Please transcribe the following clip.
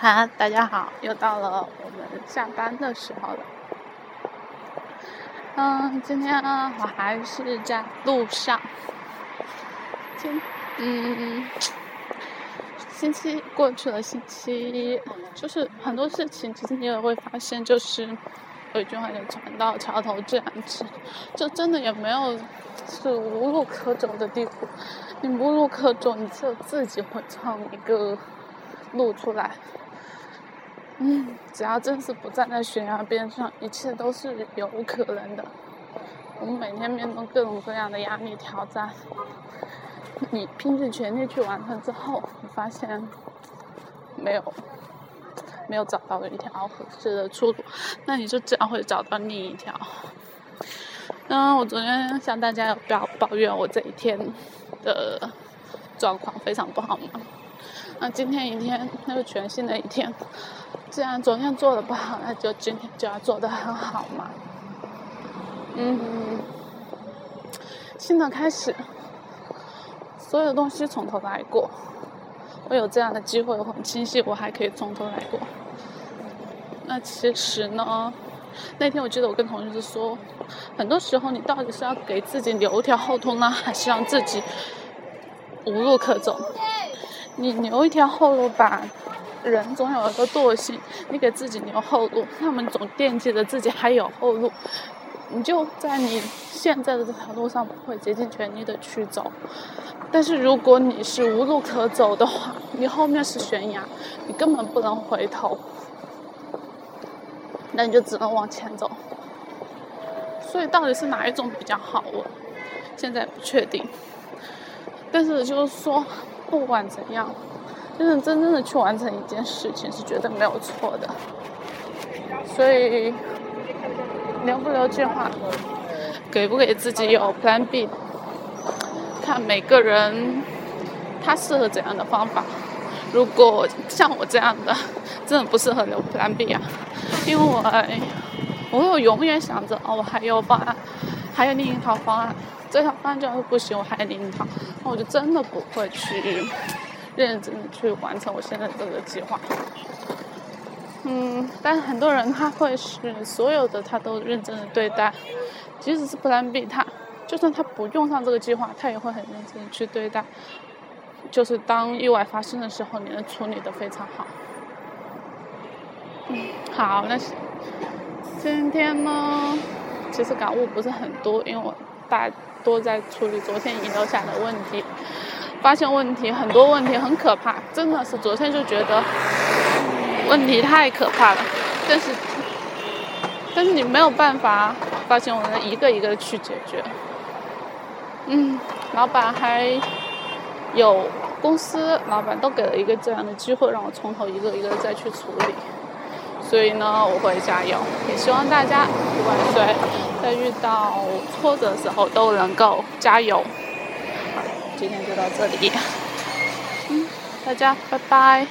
哈，大家好，又到了我们下班的时候了。嗯，今天我还是在路上。今，嗯，星期过去了，星期一就是很多事情，其实你也会发现，就是有一句话叫“船到桥头自然直”，就真的也没有是无路可走的地步。你无路可走，你只有自己会创一个路出来。嗯，只要真是不站在悬崖边上，一切都是有可能的。我们每天面对各种各样的压力挑战，你拼尽全力去完成之后，你发现没有没有找到一条合适的出路，那你就自然会找到另一条。嗯，我昨天向大家有表抱怨我这一天的状况非常不好嘛。那今天一天，那个全新的一天，既然昨天做的不好，那就今天就要做的很好嘛。嗯，新的开始，所有东西从头来过。我有这样的机会，我很清晰，我还可以从头来过。那其实呢，那天我记得我跟同事说，很多时候你到底是要给自己留一条后路呢，还是让自己无路可走？你留一条后路吧，人总有一个惰性。你给自己留后路，他们总惦记着自己还有后路，你就在你现在的这条路上不会竭尽全力的去走。但是如果你是无路可走的话，你后面是悬崖，你根本不能回头，那你就只能往前走。所以到底是哪一种比较好？我现在不确定。但是就是说。不管怎样，真正真正的去完成一件事情是绝对没有错的。所以，留不留计划，给不给自己有 Plan B，看每个人他适合怎样的方法。如果像我这样的，真的不适合留 Plan B 啊，因为我我会永远想着哦，我还有方案，还有另一套方案。这条方案就是不行，我还有另一套，那我就真的不会去认真的去完成我现在这个计划。嗯，但是很多人他会是所有的他都认真的对待，即使是 Plan B，他就算他不用上这个计划，他也会很认真的去对待。就是当意外发生的时候，你能处理的非常好。嗯，好，那今天呢，其实感悟不是很多，因为我大。多在处理昨天遗留下的问题，发现问题很多问题很可怕，真的是昨天就觉得问题太可怕了，但是但是你没有办法发现我们一个一个去解决，嗯，老板还有公司老板都给了一个这样的机会，让我从头一个一个再去处理。所以呢，我会加油，也希望大家不管谁在遇到挫折的时候都能够加油。好，今天就到这里，嗯，大家拜拜。